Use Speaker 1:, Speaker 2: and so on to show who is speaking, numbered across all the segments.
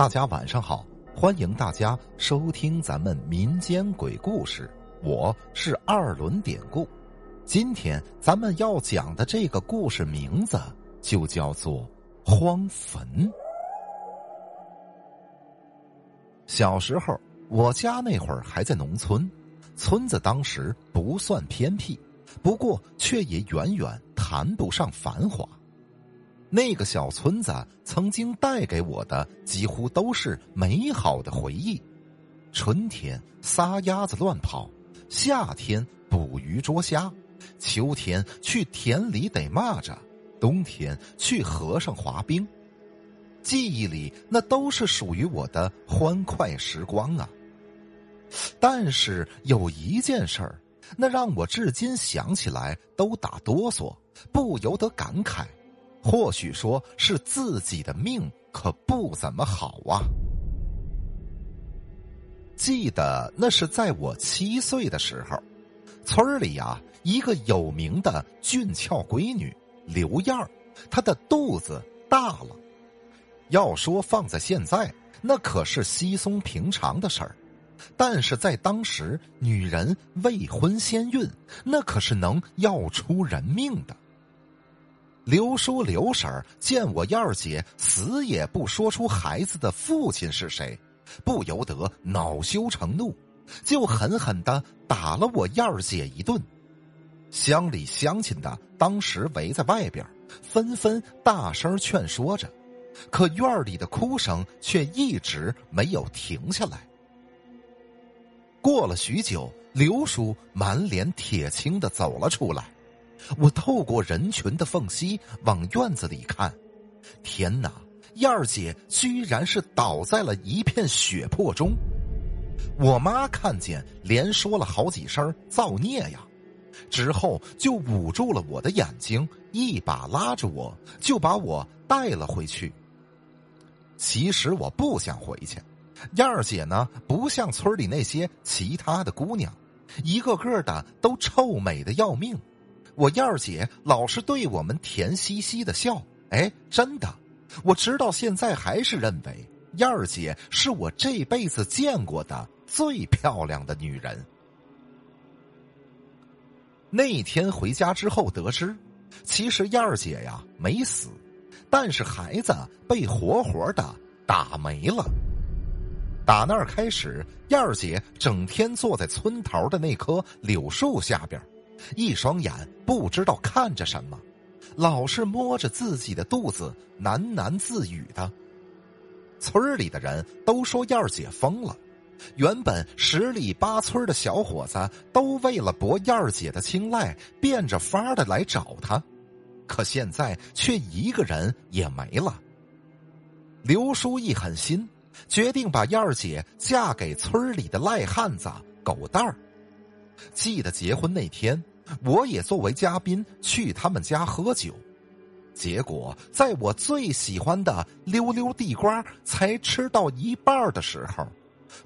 Speaker 1: 大家晚上好，欢迎大家收听咱们民间鬼故事，我是二轮典故。今天咱们要讲的这个故事名字就叫做荒坟。小时候，我家那会儿还在农村，村子当时不算偏僻，不过却也远远谈不上繁华。那个小村子曾经带给我的几乎都是美好的回忆：春天撒鸭子乱跑，夏天捕鱼捉虾，秋天去田里逮蚂蚱，冬天去河上滑冰。记忆里那都是属于我的欢快时光啊！但是有一件事儿，那让我至今想起来都打哆嗦，不由得感慨。或许说是自己的命可不怎么好啊！记得那是在我七岁的时候，村里呀一个有名的俊俏闺女刘燕儿，她的肚子大了。要说放在现在，那可是稀松平常的事儿，但是在当时，女人未婚先孕，那可是能要出人命的。刘叔、刘婶见我燕儿姐死也不说出孩子的父亲是谁，不由得恼羞成怒，就狠狠的打了我燕儿姐一顿。乡里乡亲的当时围在外边，纷纷大声劝说着，可院里的哭声却一直没有停下来。过了许久，刘叔满脸铁青的走了出来。我透过人群的缝隙往院子里看，天哪！燕儿姐居然是倒在了一片血泊中。我妈看见，连说了好几声“造孽呀”，之后就捂住了我的眼睛，一把拉着我就把我带了回去。其实我不想回去，燕儿姐呢，不像村里那些其他的姑娘，一个个的都臭美的要命。我燕儿姐老是对我们甜兮兮的笑，哎，真的，我直到现在还是认为燕儿姐是我这辈子见过的最漂亮的女人。那天回家之后得知，其实燕儿姐呀没死，但是孩子被活活的打没了。打那儿开始，燕儿姐整天坐在村头的那棵柳树下边。一双眼不知道看着什么，老是摸着自己的肚子喃喃自语的。村里的人都说燕儿姐疯了。原本十里八村的小伙子都为了博燕儿姐的青睐，变着法的来找她，可现在却一个人也没了。刘叔一狠心，决定把燕儿姐嫁给村里的赖汉子狗蛋儿。记得结婚那天。我也作为嘉宾去他们家喝酒，结果在我最喜欢的溜溜地瓜才吃到一半的时候，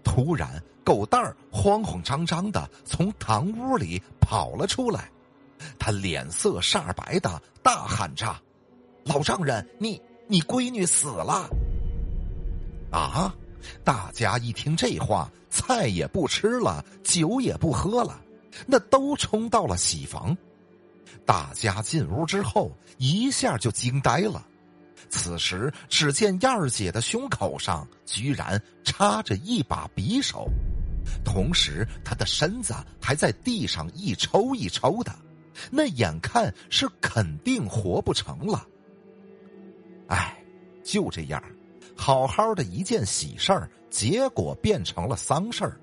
Speaker 1: 突然狗蛋儿慌慌张张的从堂屋里跑了出来，他脸色煞白的大喊着：“老丈人，你你闺女死了！”啊！大家一听这话，菜也不吃了，酒也不喝了。那都冲到了喜房，大家进屋之后一下就惊呆了。此时，只见燕儿姐的胸口上居然插着一把匕首，同时她的身子还在地上一抽一抽的，那眼看是肯定活不成了。哎，就这样，好好的一件喜事儿，结果变成了丧事儿。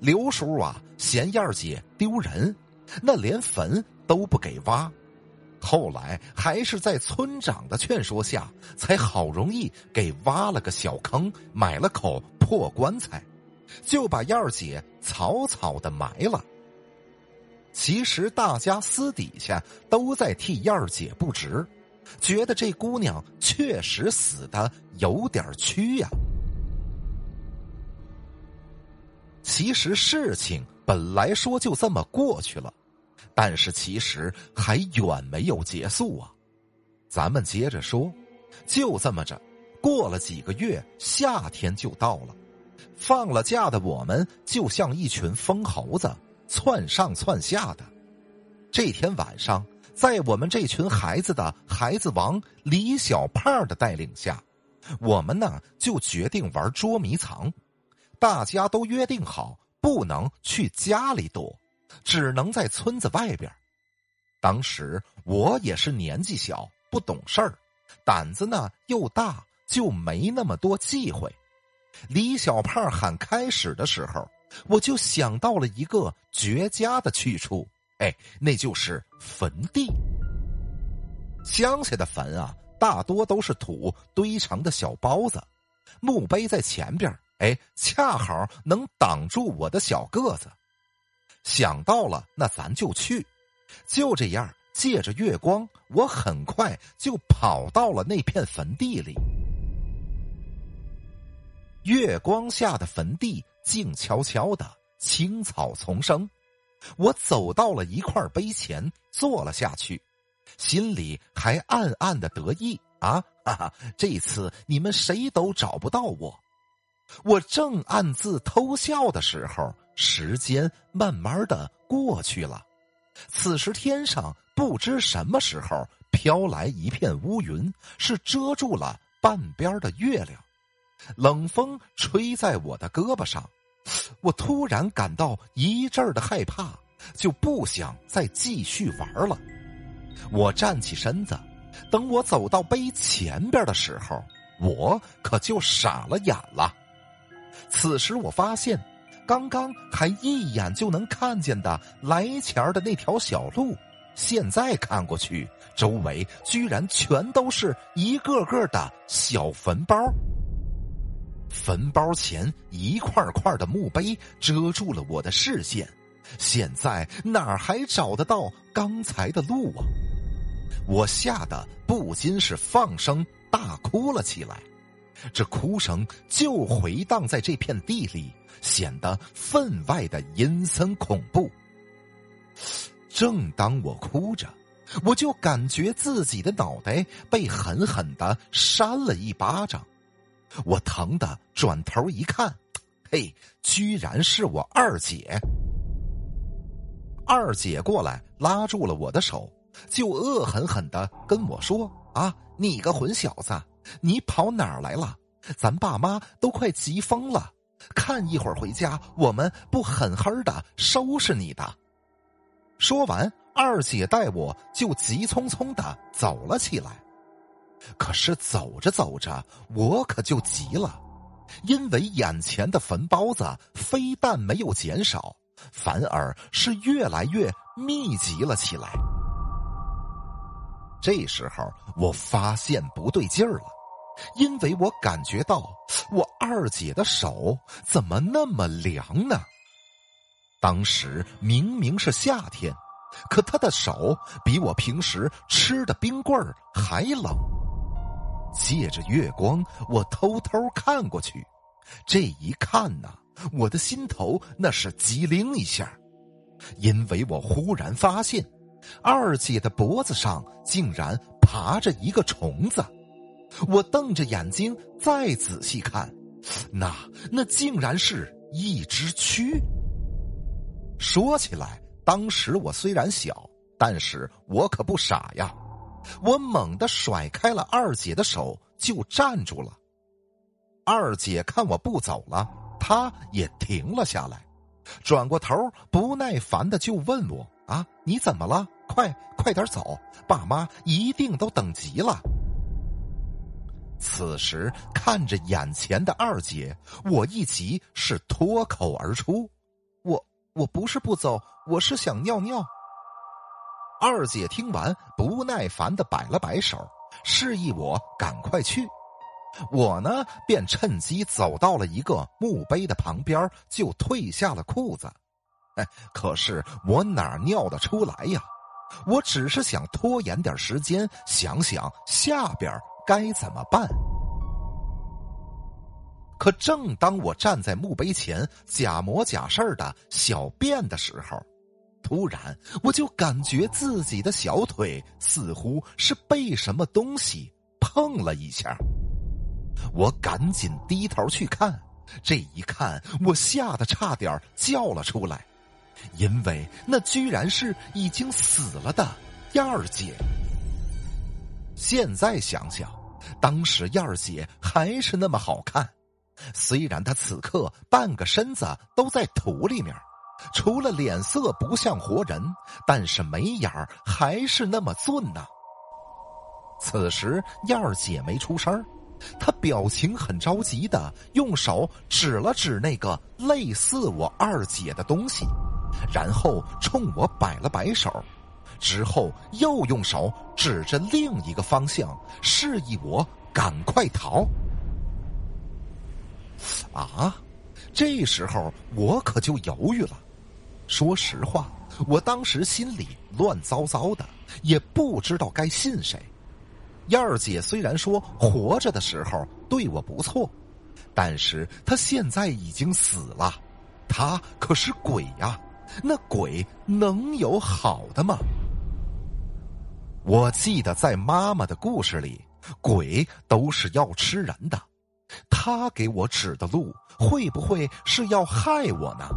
Speaker 1: 刘叔啊，嫌燕儿姐丢人，那连坟都不给挖。后来还是在村长的劝说下，才好容易给挖了个小坑，买了口破棺材，就把燕儿姐草草的埋了。其实大家私底下都在替燕儿姐不值，觉得这姑娘确实死的有点屈呀。其实事情本来说就这么过去了，但是其实还远没有结束啊！咱们接着说，就这么着，过了几个月，夏天就到了。放了假的我们，就像一群疯猴子，窜上窜下的。这天晚上，在我们这群孩子的孩子王李小胖的带领下，我们呢就决定玩捉迷藏。大家都约定好，不能去家里躲，只能在村子外边。当时我也是年纪小，不懂事儿，胆子呢又大，就没那么多忌讳。李小胖喊开始的时候，我就想到了一个绝佳的去处，哎，那就是坟地。乡下的坟啊，大多都是土堆成的小包子，墓碑在前边，哎，恰好能挡住我的小个子。想到了，那咱就去。就这样，借着月光，我很快就跑到了那片坟地里。月光下的坟地静悄悄的，青草丛生。我走到了一块碑前，坐了下去，心里还暗暗的得意啊！哈哈，这次你们谁都找不到我。我正暗自偷笑的时候，时间慢慢的过去了。此时天上不知什么时候飘来一片乌云，是遮住了半边的月亮。冷风吹在我的胳膊上，我突然感到一阵的害怕，就不想再继续玩了。我站起身子，等我走到碑前边的时候，我可就傻了眼了。此时我发现，刚刚还一眼就能看见的来前的那条小路，现在看过去，周围居然全都是一个个的小坟包。坟包前一块块的墓碑遮住了我的视线，现在哪儿还找得到刚才的路啊？我吓得不禁是放声大哭了起来，这哭声就回荡在这片地里，显得分外的阴森恐怖。正当我哭着，我就感觉自己的脑袋被狠狠的扇了一巴掌。我疼的转头一看，嘿，居然是我二姐。二姐过来拉住了我的手，就恶狠狠的跟我说：“啊，你个混小子，你跑哪儿来了？咱爸妈都快急疯了，看一会儿回家，我们不狠狠的收拾你的。”说完，二姐带我就急匆匆的走了起来。可是走着走着，我可就急了，因为眼前的坟包子非但没有减少，反而是越来越密集了起来。这时候我发现不对劲儿了，因为我感觉到我二姐的手怎么那么凉呢？当时明明是夏天，可她的手比我平时吃的冰棍儿还冷。借着月光，我偷偷看过去，这一看呐，我的心头那是机灵一下，因为我忽然发现，二姐的脖子上竟然爬着一个虫子。我瞪着眼睛再仔细看，那那竟然是一只蛆。说起来，当时我虽然小，但是我可不傻呀。我猛地甩开了二姐的手，就站住了。二姐看我不走了，她也停了下来，转过头，不耐烦的就问我：“啊，你怎么了？快快点走，爸妈一定都等急了。”此时看着眼前的二姐，我一急是脱口而出：“我我不是不走，我是想尿尿。”二姐听完，不耐烦的摆了摆手，示意我赶快去。我呢，便趁机走到了一个墓碑的旁边，就退下了裤子。哎，可是我哪尿得出来呀？我只是想拖延点时间，想想下边该怎么办。可正当我站在墓碑前假模假式的小便的时候，突然，我就感觉自己的小腿似乎是被什么东西碰了一下，我赶紧低头去看，这一看，我吓得差点叫了出来，因为那居然是已经死了的燕儿姐。现在想想，当时燕儿姐还是那么好看，虽然她此刻半个身子都在土里面，除了脸色不像活人，但是眉眼儿还是那么俊呐。此时燕儿姐没出声她表情很着急的用手指了指那个类似我二姐的东西，然后冲我摆了摆手，之后又用手指着另一个方向，示意我赶快逃。啊！这时候我可就犹豫了。说实话，我当时心里乱糟糟的，也不知道该信谁。燕儿姐虽然说活着的时候对我不错，但是她现在已经死了，她可是鬼呀！那鬼能有好的吗？我记得在妈妈的故事里，鬼都是要吃人的，她给我指的路会不会是要害我呢？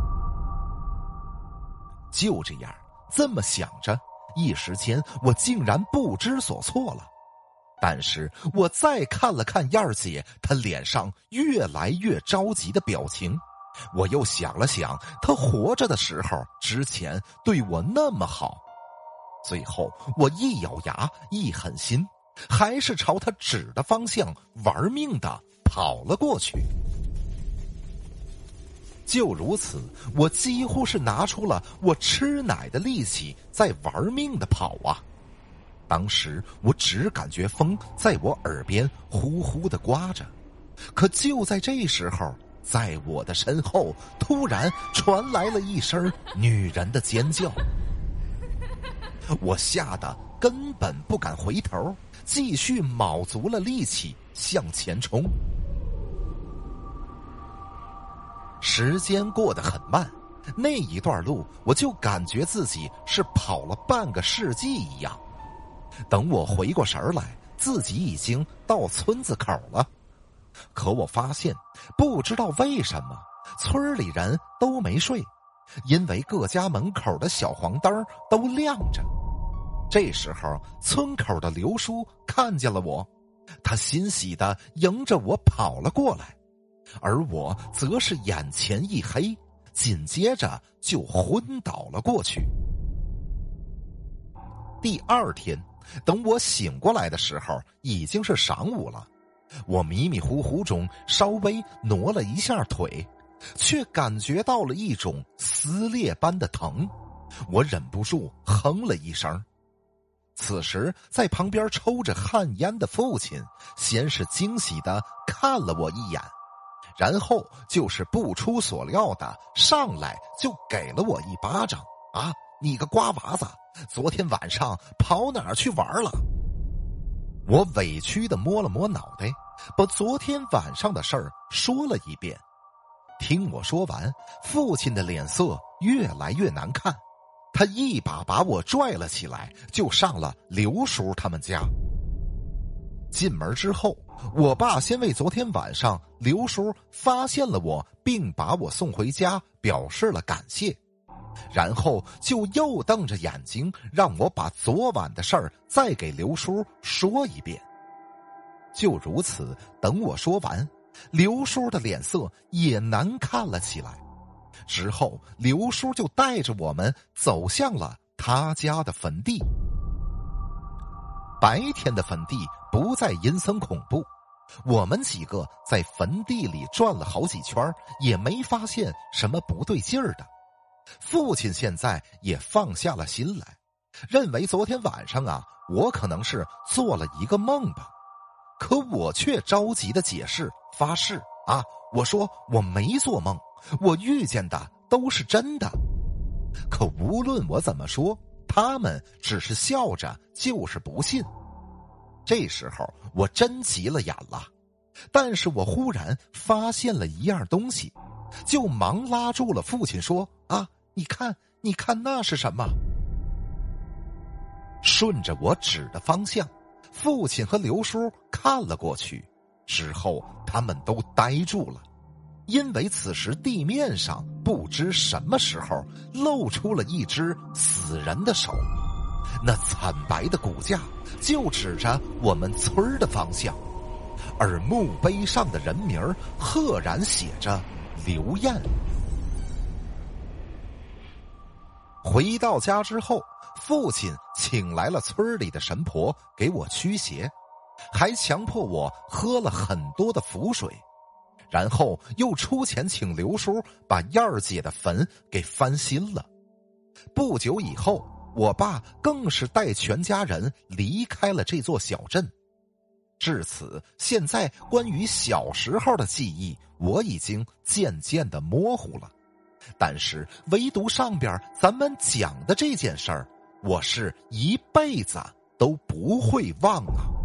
Speaker 1: 就这样，这么想着，一时间我竟然不知所措了。但是我再看了看燕儿姐，她脸上越来越着急的表情，我又想了想，她活着的时候之前对我那么好，最后我一咬牙，一狠心，还是朝他指的方向玩命的跑了过去。就如此，我几乎是拿出了我吃奶的力气在玩命的跑啊。当时我只感觉风在我耳边呼呼的刮着，可就在这时候，在我的身后突然传来了一声女人的尖叫，我吓得根本不敢回头，继续卯足了力气向前冲。时间过得很慢，那一段路我就感觉自己是跑了半个世纪一样。等我回过神来，自己已经到村子口了。可我发现，不知道为什么，村里人都没睡，因为各家门口的小黄灯都亮着。这时候，村口的刘叔看见了我，他欣喜的迎着我跑了过来，而我则是眼前一黑，紧接着就昏倒了过去。第二天。等我醒过来的时候，已经是晌午了。我迷迷糊糊中稍微挪了一下腿，却感觉到了一种撕裂般的疼。我忍不住哼了一声。此时，在旁边抽着旱烟的父亲，先是惊喜的看了我一眼，然后就是不出所料的上来就给了我一巴掌。啊！你个瓜娃子，昨天晚上跑哪儿去玩了？我委屈的摸了摸脑袋，把昨天晚上的事儿说了一遍。听我说完，父亲的脸色越来越难看，他一把把我拽了起来，就上了刘叔他们家。进门之后，我爸先为昨天晚上刘叔发现了我，并把我送回家，表示了感谢。然后就又瞪着眼睛让我把昨晚的事儿再给刘叔说一遍。就如此，等我说完，刘叔的脸色也难看了起来。之后，刘叔就带着我们走向了他家的坟地。白天的坟地不再阴森恐怖，我们几个在坟地里转了好几圈，也没发现什么不对劲儿的。父亲现在也放下了心来，认为昨天晚上啊，我可能是做了一个梦吧。可我却着急的解释发誓啊，我说我没做梦，我遇见的都是真的。可无论我怎么说，他们只是笑着，就是不信。这时候我真急了眼了，但是我忽然发现了一样东西，就忙拉住了父亲说啊。你看，你看，那是什么？顺着我指的方向，父亲和刘叔看了过去，之后他们都呆住了，因为此时地面上不知什么时候露出了一只死人的手，那惨白的骨架就指着我们村的方向，而墓碑上的人名赫然写着刘艳。回到家之后，父亲请来了村里的神婆给我驱邪，还强迫我喝了很多的符水，然后又出钱请刘叔把燕儿姐的坟给翻新了。不久以后，我爸更是带全家人离开了这座小镇。至此，现在关于小时候的记忆，我已经渐渐的模糊了。但是，唯独上边咱们讲的这件事儿，我是一辈子都不会忘啊！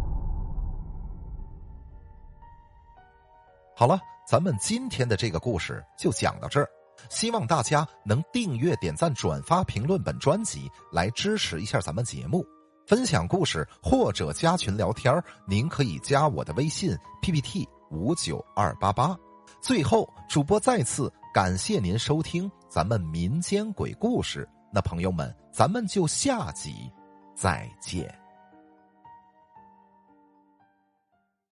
Speaker 1: 好了，咱们今天的这个故事就讲到这儿，希望大家能订阅、点赞、转发、评论本专辑，来支持一下咱们节目，分享故事或者加群聊天您可以加我的微信 PPT 五九二八八。最后，主播再次。感谢您收听咱们民间鬼故事，那朋友们，咱们就下集再见。